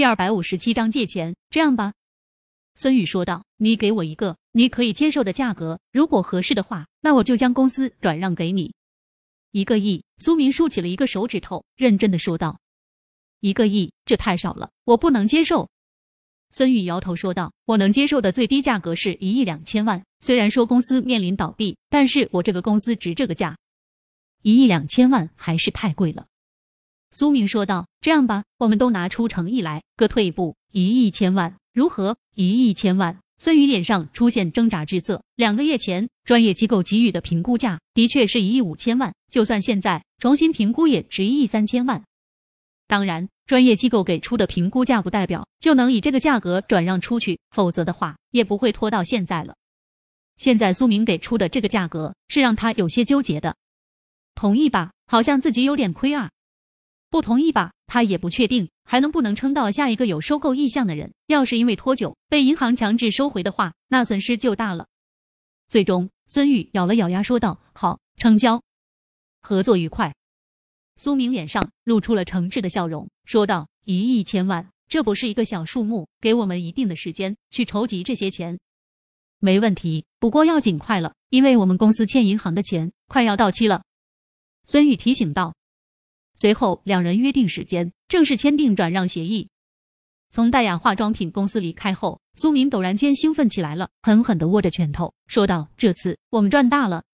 第二百五十七章借钱。这样吧，孙宇说道，你给我一个你可以接受的价格，如果合适的话，那我就将公司转让给你。一个亿。苏明竖起了一个手指头，认真的说道：“一个亿，这太少了，我不能接受。”孙宇摇头说道：“我能接受的最低价格是一亿两千万。虽然说公司面临倒闭，但是我这个公司值这个价。一亿两千万还是太贵了。”苏明说道：“这样吧，我们都拿出诚意来，各退一步，一亿千万，如何？一亿千万。”孙宇脸上出现挣扎之色。两个月前，专业机构给予的评估价的确是一亿五千万，就算现在重新评估也值一亿三千万。当然，专业机构给出的评估价不代表就能以这个价格转让出去，否则的话也不会拖到现在了。现在苏明给出的这个价格是让他有些纠结的。同意吧？好像自己有点亏啊。不同意吧？他也不确定。还能不能撑到下一个有收购意向的人？要是因为拖久被银行强制收回的话，那损失就大了。最终，孙玉咬了咬牙说道：“好，成交，合作愉快。”苏明脸上露出了诚挚的笑容，说道：“一亿千万，这不是一个小数目，给我们一定的时间去筹集这些钱。”没问题，不过要尽快了，因为我们公司欠银行的钱快要到期了。”孙玉提醒道。随后，两人约定时间，正式签订转让协议。从戴雅化妆品公司离开后，苏明陡然间兴奋起来了，狠狠的握着拳头，说道：“这次我们赚大了，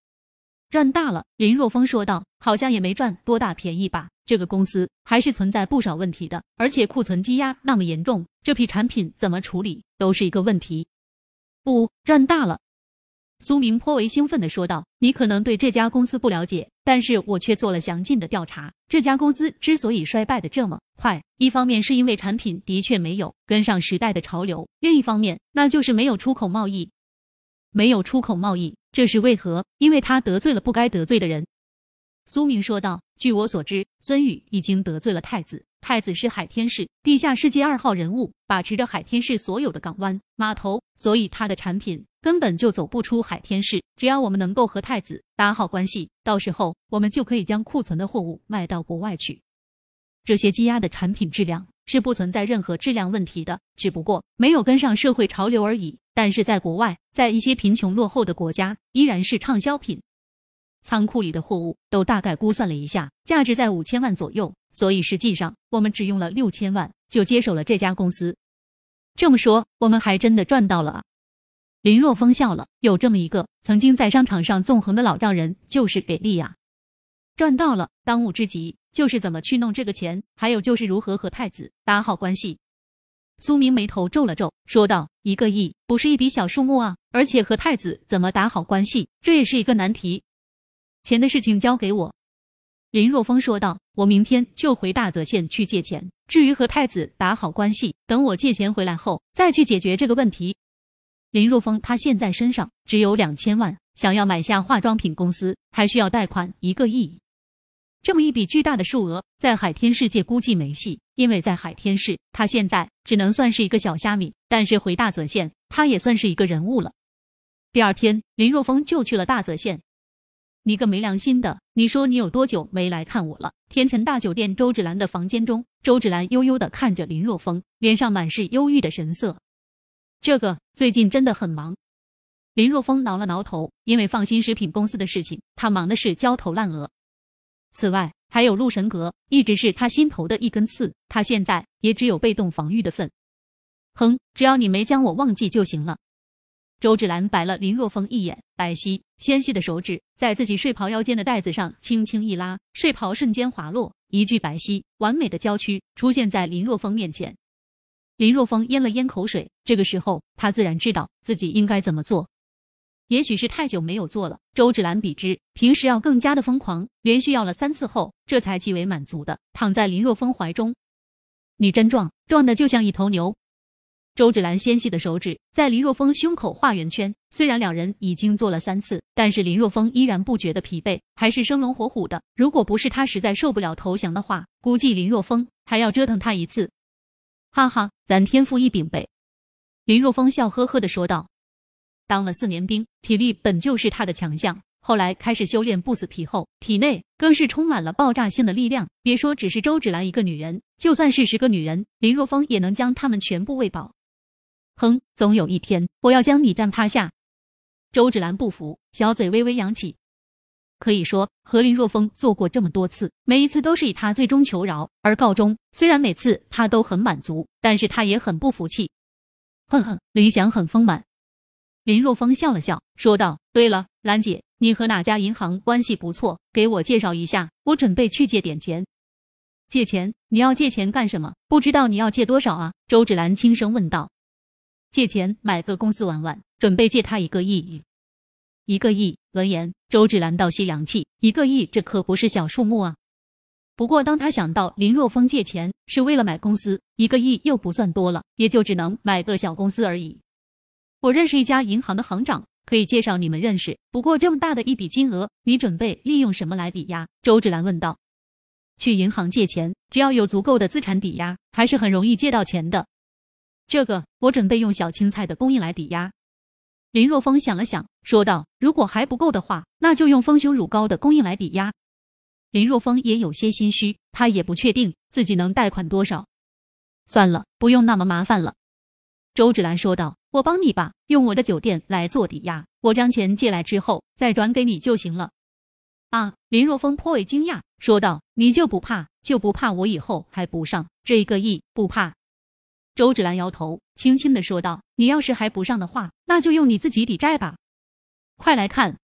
赚大了。”林若风说道：“好像也没赚多大便宜吧？这个公司还是存在不少问题的，而且库存积压那么严重，这批产品怎么处理都是一个问题。不，赚大了。”苏明颇为兴奋的说道：“你可能对这家公司不了解，但是我却做了详尽的调查。这家公司之所以衰败的这么快，一方面是因为产品的确没有跟上时代的潮流，另一方面那就是没有出口贸易。没有出口贸易，这是为何？因为他得罪了不该得罪的人。”苏明说道：“据我所知，孙宇已经得罪了太子。太子是海天市地下世界二号人物，把持着海天市所有的港湾、码头，所以他的产品。”根本就走不出海天市。只要我们能够和太子打好关系，到时候我们就可以将库存的货物卖到国外去。这些积压的产品质量是不存在任何质量问题的，只不过没有跟上社会潮流而已。但是在国外，在一些贫穷落后的国家，依然是畅销品。仓库里的货物都大概估算了一下，价值在五千万左右。所以实际上，我们只用了六千万就接手了这家公司。这么说，我们还真的赚到了啊！林若风笑了，有这么一个曾经在商场上纵横的老丈人，就是给力呀！赚到了，当务之急就是怎么去弄这个钱，还有就是如何和太子打好关系。苏明眉头皱了皱，说道：“一个亿不是一笔小数目啊，而且和太子怎么打好关系，这也是一个难题。钱的事情交给我。”林若风说道：“我明天就回大泽县去借钱，至于和太子打好关系，等我借钱回来后再去解决这个问题。”林若风，他现在身上只有两千万，想要买下化妆品公司，还需要贷款一个亿。这么一笔巨大的数额，在海天世界估计没戏，因为在海天市，他现在只能算是一个小虾米。但是回大泽县，他也算是一个人物了。第二天，林若风就去了大泽县。你个没良心的，你说你有多久没来看我了？天辰大酒店周芷兰的房间中，周芷兰悠悠的看着林若风，脸上满是忧郁的神色。这个最近真的很忙，林若风挠了挠头，因为放心食品公司的事情，他忙的是焦头烂额。此外，还有陆神阁，一直是他心头的一根刺，他现在也只有被动防御的份。哼，只要你没将我忘记就行了。周芷兰白了林若风一眼，白皙纤细的手指在自己睡袍腰间的带子上轻轻一拉，睡袍瞬间滑落，一具白皙完美的娇躯出现在林若风面前。林若风咽了咽口水，这个时候他自然知道自己应该怎么做。也许是太久没有做了，周芷兰比之平时要更加的疯狂，连续要了三次后，这才极为满足的躺在林若风怀中。你真壮，壮的就像一头牛。周芷兰纤细的手指在林若风胸口画圆圈，虽然两人已经做了三次，但是林若风依然不觉得疲惫，还是生龙活虎的。如果不是他实在受不了投降的话，估计林若风还要折腾他一次。哈哈，咱天赋异禀呗。”林若风笑呵呵的说道。当了四年兵，体力本就是他的强项，后来开始修炼不死皮后，体内更是充满了爆炸性的力量。别说只是周芷兰一个女人，就算是十个女人，林若风也能将她们全部喂饱。哼，总有一天我要将你干趴下。周芷兰不服，小嘴微微扬起。可以说，和林若风做过这么多次，每一次都是以他最终求饶而告终。虽然每次他都很满足，但是他也很不服气。哼哼，理想很丰满。林若风笑了笑，说道：“对了，兰姐，你和哪家银行关系不错？给我介绍一下，我准备去借点钱。借钱？你要借钱干什么？不知道你要借多少啊？”周芷兰轻声问道。借钱买个公司玩玩，准备借他一个亿。一个亿。闻言，周芷兰倒吸凉气。一个亿，这可不是小数目啊。不过，当他想到林若风借钱是为了买公司，一个亿又不算多了，也就只能买个小公司而已。我认识一家银行的行长，可以介绍你们认识。不过，这么大的一笔金额，你准备利用什么来抵押？周芷兰问道。去银行借钱，只要有足够的资产抵押，还是很容易借到钱的。这个，我准备用小青菜的供应来抵押。林若风想了想，说道：“如果还不够的话，那就用丰胸乳膏的供应来抵押。”林若风也有些心虚，他也不确定自己能贷款多少。算了，不用那么麻烦了。”周芷兰说道，“我帮你吧，用我的酒店来做抵押，我将钱借来之后再转给你就行了。”啊！林若风颇为惊讶，说道：“你就不怕，就不怕我以后还不上这一个亿？不怕？”周芷兰摇头，轻轻的说道：“你要是还不上的话，那就用你自己抵债吧。快来看，